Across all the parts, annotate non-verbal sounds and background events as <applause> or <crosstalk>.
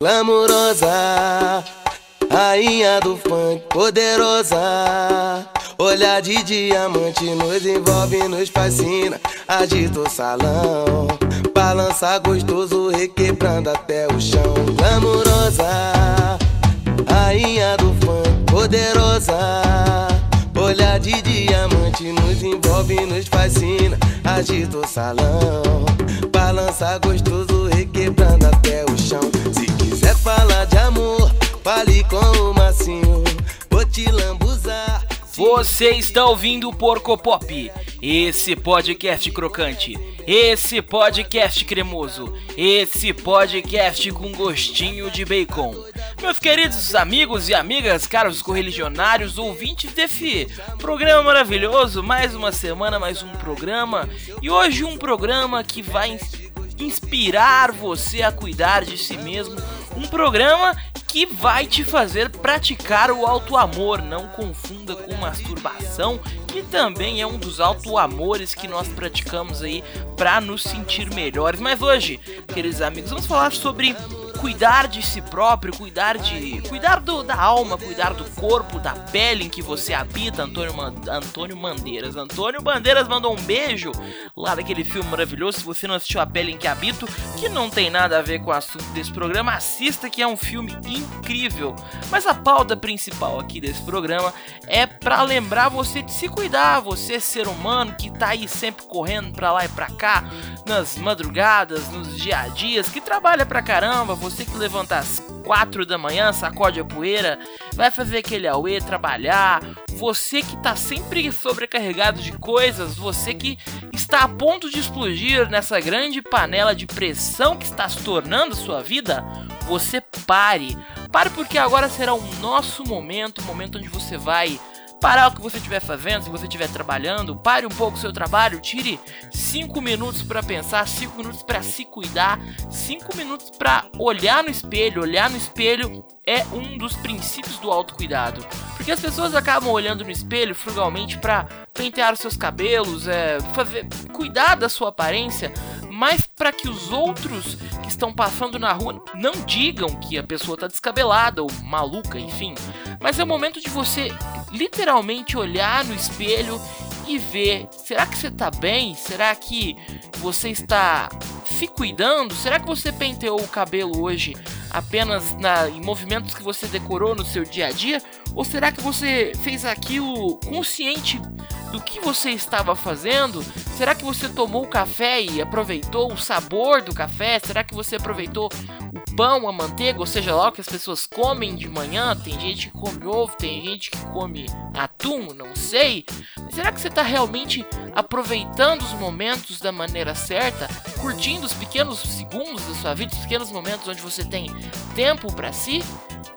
Glamurosa, rainha do funk, poderosa. Olhar de diamante nos envolve, nos fascina. Agita o salão, balança gostoso, requebrando até o chão. Glamurosa, rainha do funk, poderosa. Olhar de diamante nos envolve, nos fascina. Agita o salão, balança gostoso, requebrando até o chão. Se fale com o macinho. Vou te lambuzar. Você está ouvindo o Porco Pop, esse podcast crocante, esse podcast cremoso, esse podcast com gostinho de bacon. Meus queridos amigos e amigas, caros correligionários, ouvintes desse programa maravilhoso, mais uma semana, mais um programa, e hoje um programa que vai inspirar você a cuidar de si mesmo, um programa que vai te fazer praticar o alto amor. Não confunda com masturbação, que também é um dos alto amores que nós praticamos aí para nos sentir melhores. Mas hoje, queridos amigos, vamos falar sobre cuidar de si próprio, cuidar de cuidar do, da alma, cuidar do corpo, da pele em que você habita, Antônio, Antônio Bandeiras. Antônio Bandeiras mandou um beijo lá daquele filme maravilhoso. Se você não assistiu A Pele em que Habito, que não tem nada a ver com o assunto desse programa, assista que é um filme incrível. Mas a pauta principal aqui desse programa é para lembrar você de se cuidar, você ser humano que tá aí sempre correndo para lá e para cá, nas madrugadas, nos dia a dias, que trabalha pra caramba, você que levanta às 4 da manhã, sacode a poeira, vai fazer aquele auê, trabalhar, você que está sempre sobrecarregado de coisas, você que está a ponto de explodir nessa grande panela de pressão que está se tornando sua vida, você pare. Pare porque agora será o nosso momento, o momento onde você vai parar o que você estiver fazendo, se você estiver trabalhando, pare um pouco o seu trabalho, tire 5 minutos para pensar, 5 minutos para se cuidar, 5 minutos para olhar no espelho. Olhar no espelho é um dos princípios do autocuidado. Porque as pessoas acabam olhando no espelho frugalmente para pentear os seus cabelos, é, fazer, cuidar da sua aparência, mas para que os outros que estão passando na rua não digam que a pessoa está descabelada ou maluca, enfim. Mas é o momento de você literalmente olhar no espelho e ver: será que você está bem? Será que você está se cuidando? Será que você penteou o cabelo hoje apenas na, em movimentos que você decorou no seu dia a dia? Ou será que você fez aquilo consciente do que você estava fazendo? Será que você tomou o café e aproveitou o sabor do café? Será que você aproveitou o pão, a manteiga, ou seja lá o que as pessoas comem de manhã? Tem gente que come ovo, tem gente que come atum, não sei. Mas será que você está realmente aproveitando os momentos da maneira certa, curtindo os pequenos segundos da sua vida, os pequenos momentos onde você tem tempo para si?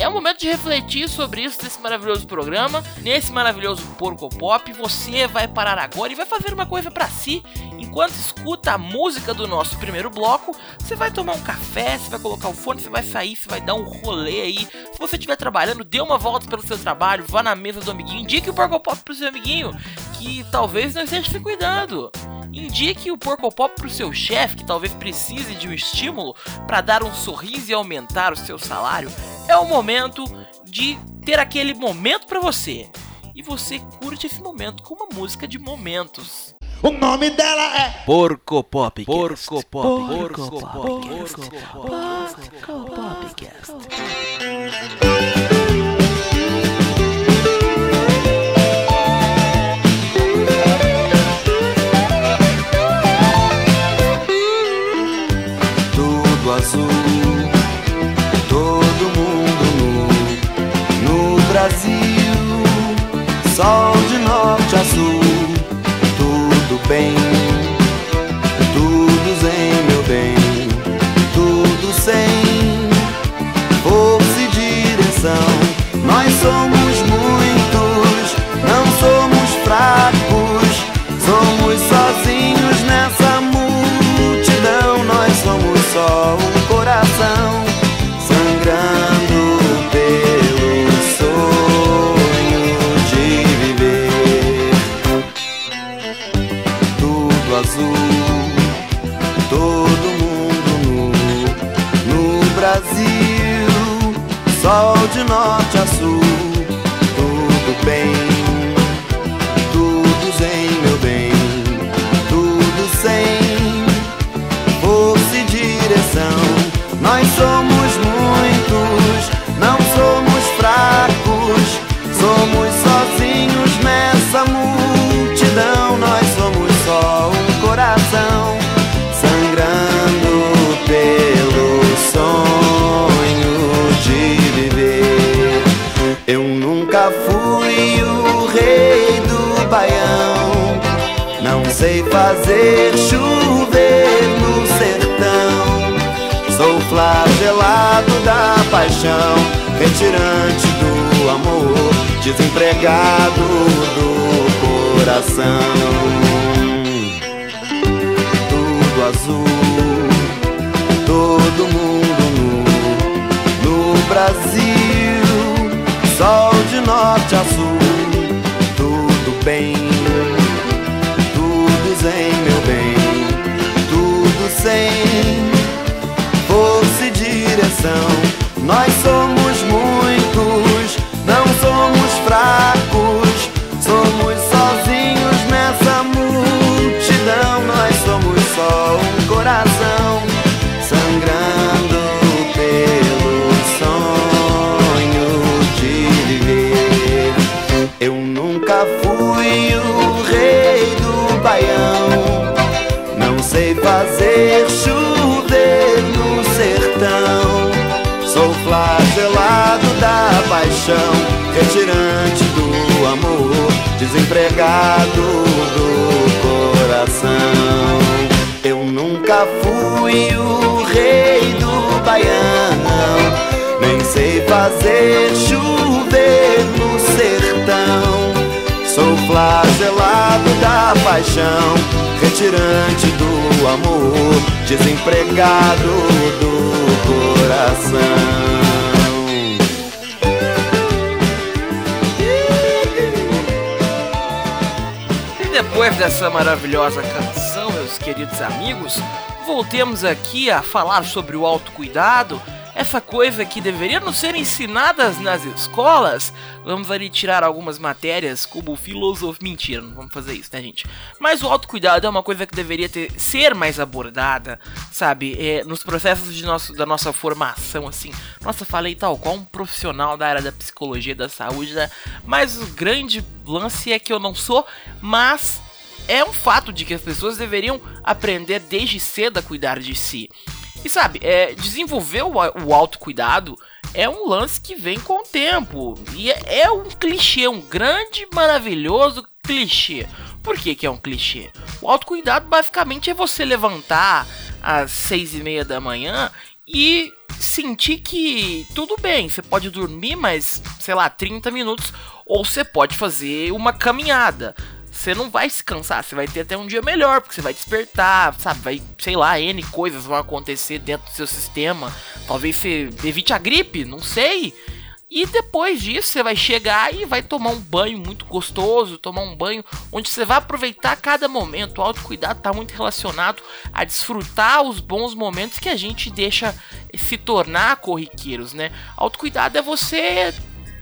É o momento de refletir sobre isso nesse maravilhoso programa, nesse maravilhoso porco pop. Você vai parar agora e vai fazer uma coisa para si. Enquanto escuta a música do nosso primeiro bloco, você vai tomar um café, você vai colocar o fone, você vai sair, você vai dar um rolê aí. Se você estiver trabalhando, dê uma volta pelo seu trabalho, vá na mesa do amiguinho, indique o porco pop pro seu amiguinho que talvez não esteja se cuidando. Indique o Porco Pop pro seu chefe, que talvez precise de um estímulo para dar um sorriso e aumentar o seu salário. É o momento de ter aquele momento para você. E você curte esse momento com uma música de momentos. O nome dela é Porco Pop. Porco Pop. Porco Pop. Porco Pop. Porco Popcast. Sol de norte a sul, tudo bem, fazer chover no sertão. Sou flagelado da paixão, retirante do amor, desempregado do coração. Tudo azul, todo mundo nu, no Brasil, sol de norte a sul, tudo bem, sem força e direção. Nós somos muitos, retirante do amor, desempregado do coração. Eu nunca fui o rei do baião, nem sei fazer chover no sertão. Sou flagelado da paixão, retirante do amor, desempregado do coração. Depois dessa maravilhosa canção, meus queridos amigos, voltemos aqui a falar sobre o autocuidado, essa coisa que deveria nos ser ensinadas nas escolas. Vamos ali tirar algumas matérias como filosofia. Mentira, não vamos fazer isso, né, gente? Mas o autocuidado é uma coisa que deveria ter, ser mais abordada, sabe? É, nos processos de nosso, da nossa formação, assim. Nossa, falei tal qual um profissional da área da psicologia da saúde, né? Mas o grande lance é que eu não sou, mas é um fato de que as pessoas deveriam aprender desde cedo a cuidar de si. E sabe, é, desenvolver o, o autocuidado é um lance que vem com o tempo. E é, é um clichê, um grande, maravilhoso clichê. Por que, que é um clichê? O autocuidado basicamente é você levantar às seis e meia da manhã e sentir que tudo bem, você pode dormir mais, sei lá, 30 minutos, ou você pode fazer uma caminhada você não vai se cansar, você vai ter até um dia melhor, porque você vai despertar, sabe? Vai, sei lá, N coisas vão acontecer dentro do seu sistema. Talvez você evite a gripe, não sei. E depois disso você vai chegar e vai tomar um banho muito gostoso, tomar um banho onde você vai aproveitar cada momento. O autocuidado está muito relacionado a desfrutar os bons momentos que a gente deixa se tornar corriqueiros, né? Autocuidado é você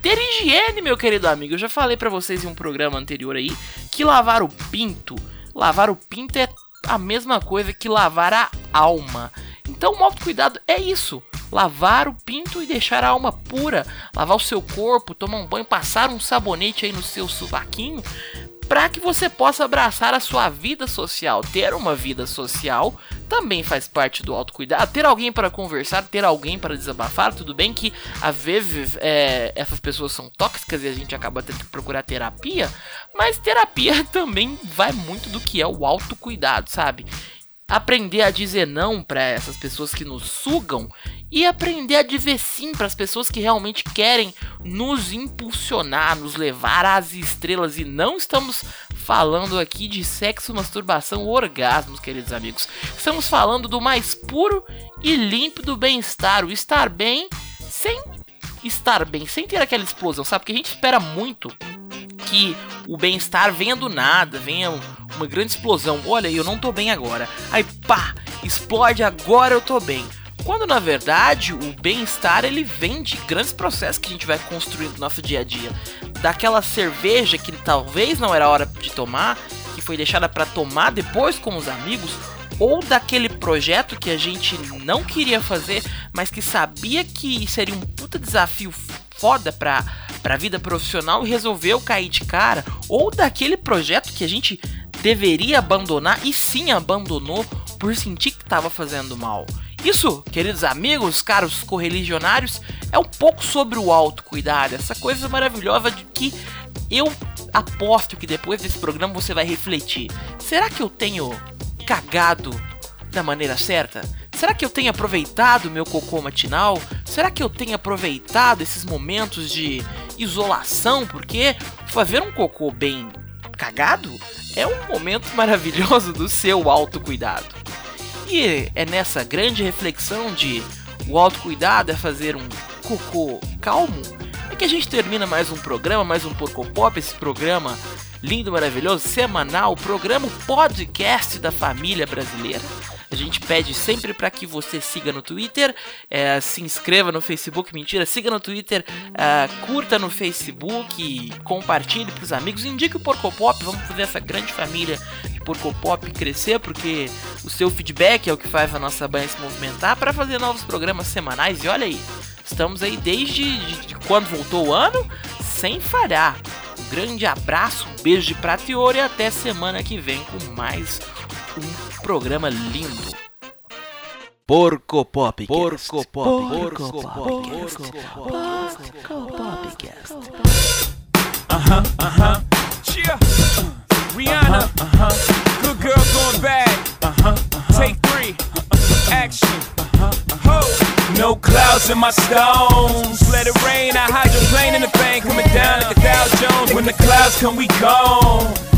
ter higiene, meu querido amigo. Eu já falei para vocês em um programa anterior aí que lavar o pinto, lavar o pinto é a mesma coisa que lavar a alma. Então, o autocuidado é isso. Lavar o pinto e deixar a alma pura. Lavar o seu corpo, tomar um banho, passar um sabonete aí no seu subaquinho para que você possa abraçar a sua vida social. Ter uma vida social também faz parte do autocuidado. Ter alguém para conversar, ter alguém para desabafar. Tudo bem que às vezes é, essas pessoas são tóxicas e a gente acaba tendo que procurar terapia, mas terapia <laughs> também vai muito do que é o autocuidado, sabe? Aprender a dizer não para essas pessoas que nos sugam e aprender a dizer sim para as pessoas que realmente querem nos impulsionar, nos levar às estrelas e não estamos falando aqui de sexo, masturbação orgasmos, queridos amigos. Estamos falando do mais puro e limpo do bem-estar, o estar bem sem estar bem, sem ter aquela explosão, sabe? Porque a gente espera muito que o bem-estar venha do nada, venha uma grande explosão. Olha, eu não tô bem agora. Aí pá, explode, agora eu tô bem. Quando na verdade o bem-estar ele vem de grandes processos que a gente vai construindo no nosso dia a dia. Daquela cerveja que talvez não era hora de tomar, que foi deixada para tomar depois com os amigos, ou daquele projeto que a gente não queria fazer, mas que sabia que seria um puta desafio foda pra, pra vida profissional e resolveu cair de cara, ou daquele projeto que a gente deveria abandonar e sim abandonou por sentir que estava fazendo mal. Isso, queridos amigos, caros correligionários, é um pouco sobre o autocuidado, essa coisa maravilhosa de que eu aposto que depois desse programa você vai refletir. Será que eu tenho cagado da maneira certa? Será que eu tenho aproveitado meu cocô matinal? Será que eu tenho aproveitado esses momentos de isolação? Porque fazer um cocô bem cagado é um momento maravilhoso do seu autocuidado. E é nessa grande reflexão de o autocuidado é fazer um cocô calmo é que a gente termina mais um programa, mais um Porco Pop, esse programa lindo, maravilhoso, semanal, programa podcast da família brasileira. Gente pede sempre para que você siga no Twitter, é, se inscreva no Facebook, mentira, siga no Twitter, é, curta no Facebook, compartilhe para os amigos, indique o Porco Pop, vamos fazer essa grande família de Porco Pop crescer, porque o seu feedback é o que faz a nossa banha se movimentar para fazer novos programas semanais. E olha aí, estamos aí desde de quando voltou o ano, sem falhar. Um grande abraço, um beijo de prata e ouro e até semana que vem com mais um programa lindo. Porco Pop. Porco Pop. Porco Pop. Porco Popcast. Uh-huh, uh-huh. Cheer. Rihanna. Uh-huh. Good girl going bad. Uh-huh. Take three. Action. Ho. No clouds in my stones. Let it rain. I hydroplane in the bank. Coming down like a Dow Jones. When the clouds come, we gone.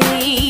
see.